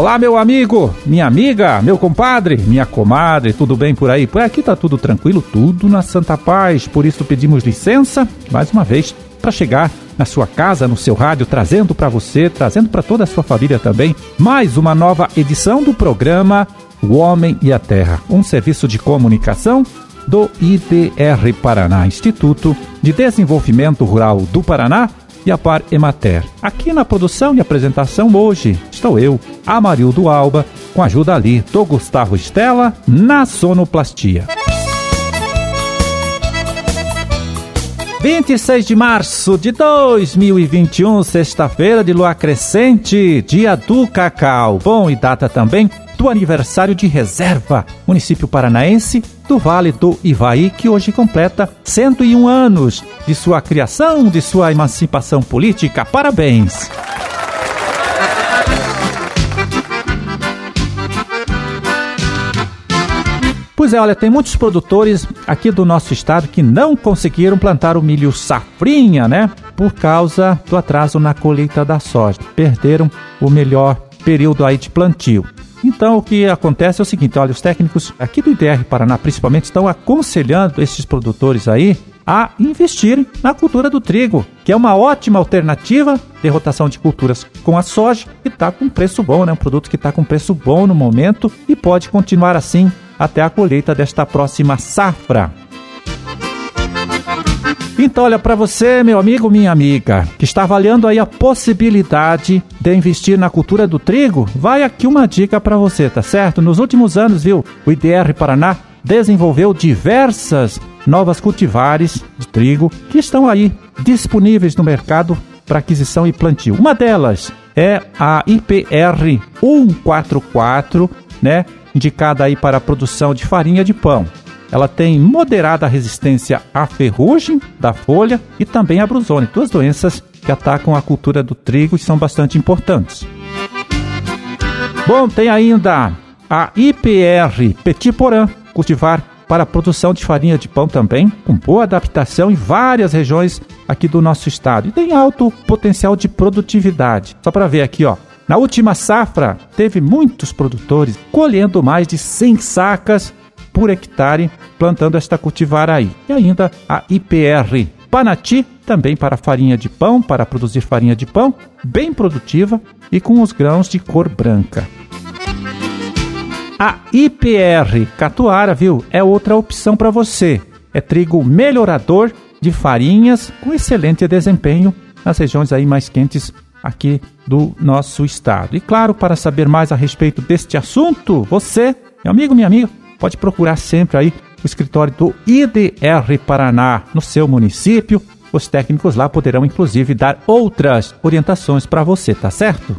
Olá, meu amigo, minha amiga, meu compadre, minha comadre, tudo bem por aí? Por aqui tá tudo tranquilo, tudo na santa paz. Por isso pedimos licença, mais uma vez, para chegar na sua casa, no seu rádio, trazendo para você, trazendo para toda a sua família também, mais uma nova edição do programa O Homem e a Terra, um serviço de comunicação do IDR Paraná, Instituto de Desenvolvimento Rural do Paraná e a Par Emater. Aqui na produção e apresentação hoje estou eu, Amarildo Alba, com a ajuda ali do Gustavo Estela na sonoplastia. 26 de março de 2021, sexta-feira de lua crescente, dia do cacau. Bom, e data também do aniversário de reserva, município paranaense do Vale do Ivaí, que hoje completa 101 anos de sua criação, de sua emancipação política. Parabéns! Pois é, olha, tem muitos produtores aqui do nosso estado que não conseguiram plantar o milho safrinha, né? Por causa do atraso na colheita da soja. Perderam o melhor período aí de plantio. Então, o que acontece é o seguinte: olha, os técnicos aqui do IDR Paraná, principalmente, estão aconselhando esses produtores aí a investirem na cultura do trigo, que é uma ótima alternativa de rotação de culturas com a soja, que está com preço bom, né? Um produto que está com preço bom no momento e pode continuar assim até a colheita desta próxima safra. Então, olha, para você, meu amigo, minha amiga, que está avaliando aí a possibilidade de investir na cultura do trigo, vai aqui uma dica para você, tá certo? Nos últimos anos, viu, o IDR Paraná desenvolveu diversas novas cultivares de trigo que estão aí disponíveis no mercado para aquisição e plantio. Uma delas é a IPR 144, né, indicada aí para a produção de farinha de pão. Ela tem moderada resistência à ferrugem da folha e também à brusone, duas doenças que atacam a cultura do trigo e são bastante importantes. Bom, tem ainda a IPR Petit Porã, cultivar para produção de farinha de pão também, com boa adaptação em várias regiões aqui do nosso estado e tem alto potencial de produtividade. Só para ver aqui, ó. Na última safra, teve muitos produtores colhendo mais de 100 sacas por hectare plantando esta cultivar aí. E ainda a IPR Panati, também para farinha de pão, para produzir farinha de pão, bem produtiva e com os grãos de cor branca. A IPR Catuara, viu, é outra opção para você. É trigo melhorador de farinhas com excelente desempenho nas regiões aí mais quentes aqui do nosso estado. E claro, para saber mais a respeito deste assunto, você, meu amigo, minha amiga, pode procurar sempre aí o escritório do IDR Paraná no seu município. Os técnicos lá poderão inclusive dar outras orientações para você, tá certo?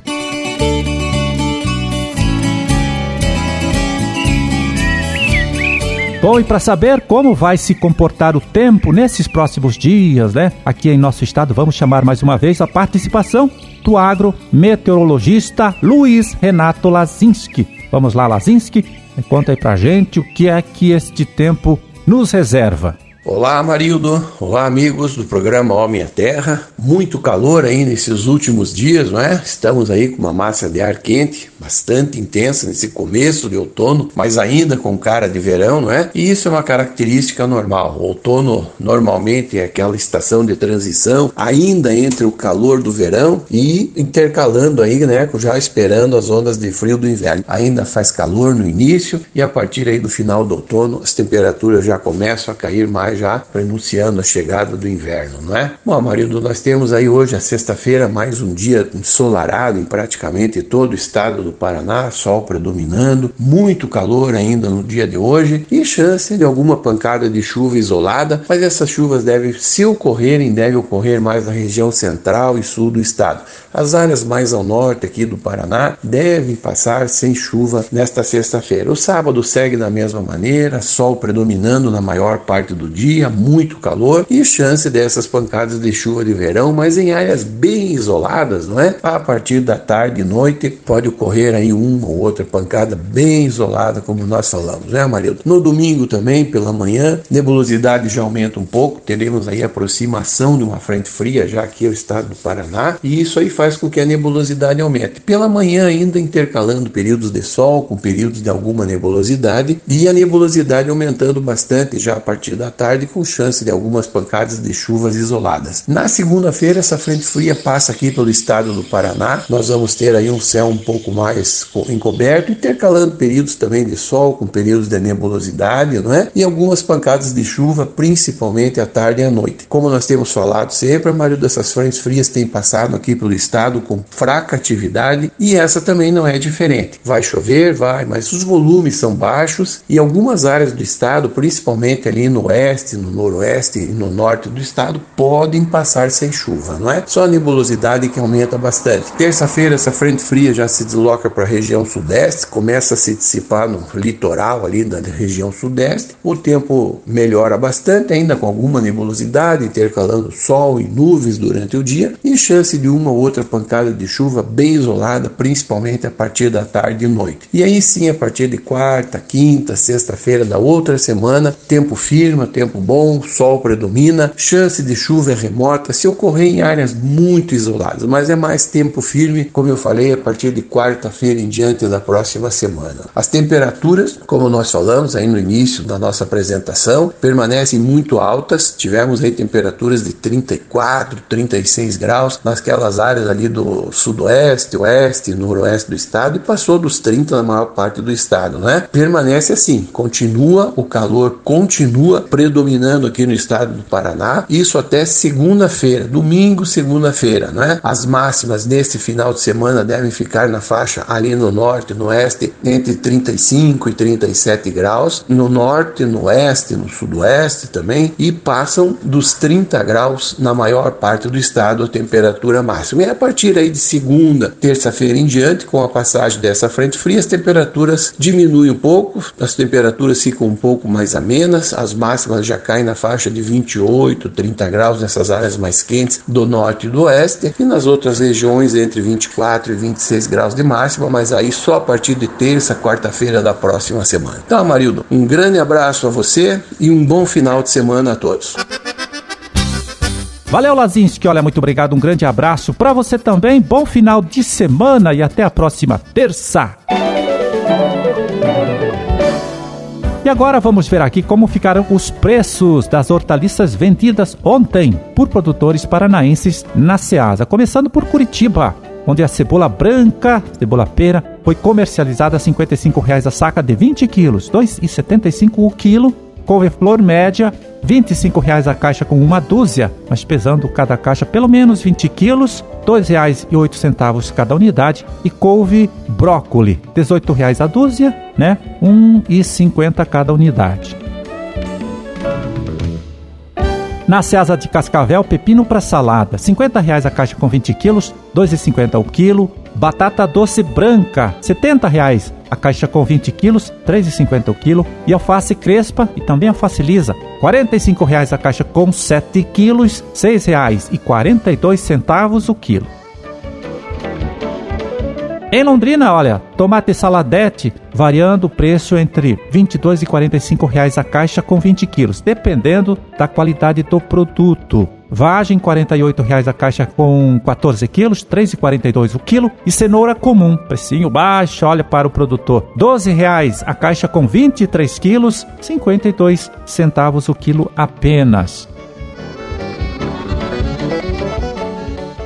Bom, e para saber como vai se comportar o tempo nesses próximos dias, né? Aqui em nosso estado, vamos chamar mais uma vez a participação do agrometeorologista Luiz Renato Lazinski. Vamos lá, Lazinski, Conta aí pra gente o que é que este tempo nos reserva. Olá, Marildo. Olá, amigos do programa Homem à Terra. Muito calor aí nesses últimos dias, não é? Estamos aí com uma massa de ar quente bastante intensa nesse começo de outono, mas ainda com cara de verão, não é? E isso é uma característica normal. O outono normalmente é aquela estação de transição, ainda entre o calor do verão e intercalando aí, né, já esperando as ondas de frio do inverno. Ainda faz calor no início e a partir aí do final do outono as temperaturas já começam a cair mais já pronunciando a chegada do inverno, não é? Bom, marido, nós temos aí hoje, a sexta-feira, mais um dia ensolarado em praticamente todo o estado do Paraná, sol predominando, muito calor ainda no dia de hoje e chance de alguma pancada de chuva isolada, mas essas chuvas devem, se ocorrerem, devem ocorrer mais na região central e sul do estado. As áreas mais ao norte aqui do Paraná devem passar sem chuva nesta sexta-feira. O sábado segue da mesma maneira, sol predominando na maior parte do dia dia, muito calor e chance dessas pancadas de chuva de verão, mas em áreas bem isoladas, não é? A partir da tarde e noite pode ocorrer aí uma ou outra pancada bem isolada, como nós falamos, né, Marildo? No domingo também, pela manhã, nebulosidade já aumenta um pouco, teremos aí aproximação de uma frente fria já aqui ao estado do Paraná, e isso aí faz com que a nebulosidade aumente. Pela manhã ainda intercalando períodos de sol com períodos de alguma nebulosidade e a nebulosidade aumentando bastante já a partir da tarde com chance de algumas pancadas de chuvas isoladas. Na segunda-feira essa frente fria passa aqui pelo estado do Paraná. Nós vamos ter aí um céu um pouco mais encoberto, intercalando períodos também de sol com períodos de nebulosidade, não é? E algumas pancadas de chuva, principalmente à tarde e à noite. Como nós temos falado sempre, a maioria dessas frentes frias tem passado aqui pelo estado com fraca atividade e essa também não é diferente. Vai chover, vai, mas os volumes são baixos e algumas áreas do estado, principalmente ali no oeste, no noroeste e no norte do estado, podem passar sem chuva, não é? Só a nebulosidade que aumenta bastante. Terça-feira essa frente fria já se desloca para a região sudeste, começa a se dissipar no litoral ali da região sudeste. O tempo melhora bastante, ainda com alguma nebulosidade, intercalando sol e nuvens durante o dia e chance de uma ou outra pancada de chuva bem isolada, principalmente a partir da tarde e noite. E aí sim, a partir de quarta, quinta, sexta-feira da outra semana, tempo firme, tempo bom, sol predomina, chance de chuva é remota se ocorrer em áreas muito isoladas, mas é mais tempo firme, como eu falei, a partir de quarta-feira em diante da próxima semana. As temperaturas, como nós falamos aí no início da nossa apresentação, permanecem muito altas. Tivemos aí temperaturas de 34, 36 graus nasquelas áreas ali do sudoeste, oeste, noroeste do estado e passou dos 30 na maior parte do estado, né? Permanece assim, continua o calor continua predominando aqui no estado do Paraná, isso até segunda-feira, domingo, segunda-feira, né? As máximas neste final de semana devem ficar na faixa ali no norte, no oeste, entre 35 e 37 graus, no norte, no oeste, no sudoeste também, e passam dos 30 graus na maior parte do estado a temperatura máxima. E a partir aí de segunda, terça-feira em diante, com a passagem dessa frente fria, as temperaturas diminuem um pouco, as temperaturas ficam um pouco mais amenas, as máximas já caem na faixa de 28, 30 graus nessas áreas mais quentes do norte e do oeste, e nas outras regiões entre 24 e 26 graus de máxima, mas aí só a partir de terça, quarta-feira da próxima semana. Então, Amarildo, um grande abraço a você e um bom final de semana a todos. Valeu, Lazinski. Olha, muito obrigado. Um grande abraço para você também. Bom final de semana e até a próxima terça. Agora vamos ver aqui como ficaram os preços das hortaliças vendidas ontem por produtores paranaenses na Ceasa. Começando por Curitiba, onde a cebola branca, cebola pera, foi comercializada a R$ 55,00 a saca de 20 quilos, R$ 2,75 o quilo couve-flor média, R$ 25,00 a caixa com uma dúzia, mas pesando cada caixa pelo menos 20 quilos, R$ 2,08 cada unidade. E couve brócoli, R$ 18,00 a dúzia, né? R$ 1,50 cada unidade. Na Ceasa de Cascavel, pepino para salada, R$ 50,00 a caixa com 20 quilos, R$ 2,50 o quilo. Batata doce branca, R$ 70,00 a caixa com 20 quilos, R$ 3,50 o quilo. E alface crespa e também alface lisa, R$ 45,00 a caixa com 7 quilos, R$ 6,42 o quilo. Em Londrina, olha, tomate saladete variando o preço entre R$ 22 e 45 reais a caixa com 20 quilos, dependendo da qualidade do produto. Vagem, 48 reais a caixa com 14 quilos, R$ 3,42 o quilo. E cenoura comum, precinho baixo, olha para o produtor. 12 reais a caixa com 23 quilos, 52 centavos o quilo apenas.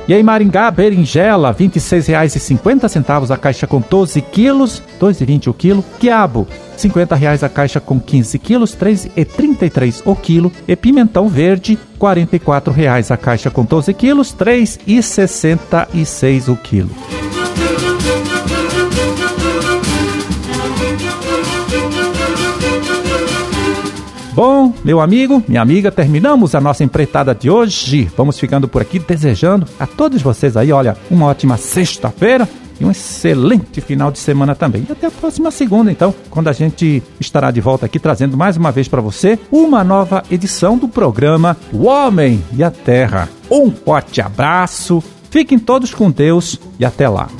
E em Maringá, berinjela, R$ 26,50 a caixa com 12 quilos, R$ 2,20 o quilo. Quiabo, R$ 50,00 a caixa com 15 quilos, R$ 3,33 o quilo. E pimentão verde, R$ 44,00 a caixa com 12 quilos, R$ 3,66 o quilo. Bom, meu amigo, minha amiga, terminamos a nossa empreitada de hoje. Vamos ficando por aqui desejando a todos vocês aí, olha, uma ótima sexta-feira e um excelente final de semana também. E até a próxima segunda, então, quando a gente estará de volta aqui trazendo mais uma vez para você uma nova edição do programa O Homem e a Terra. Um forte abraço, fiquem todos com Deus e até lá.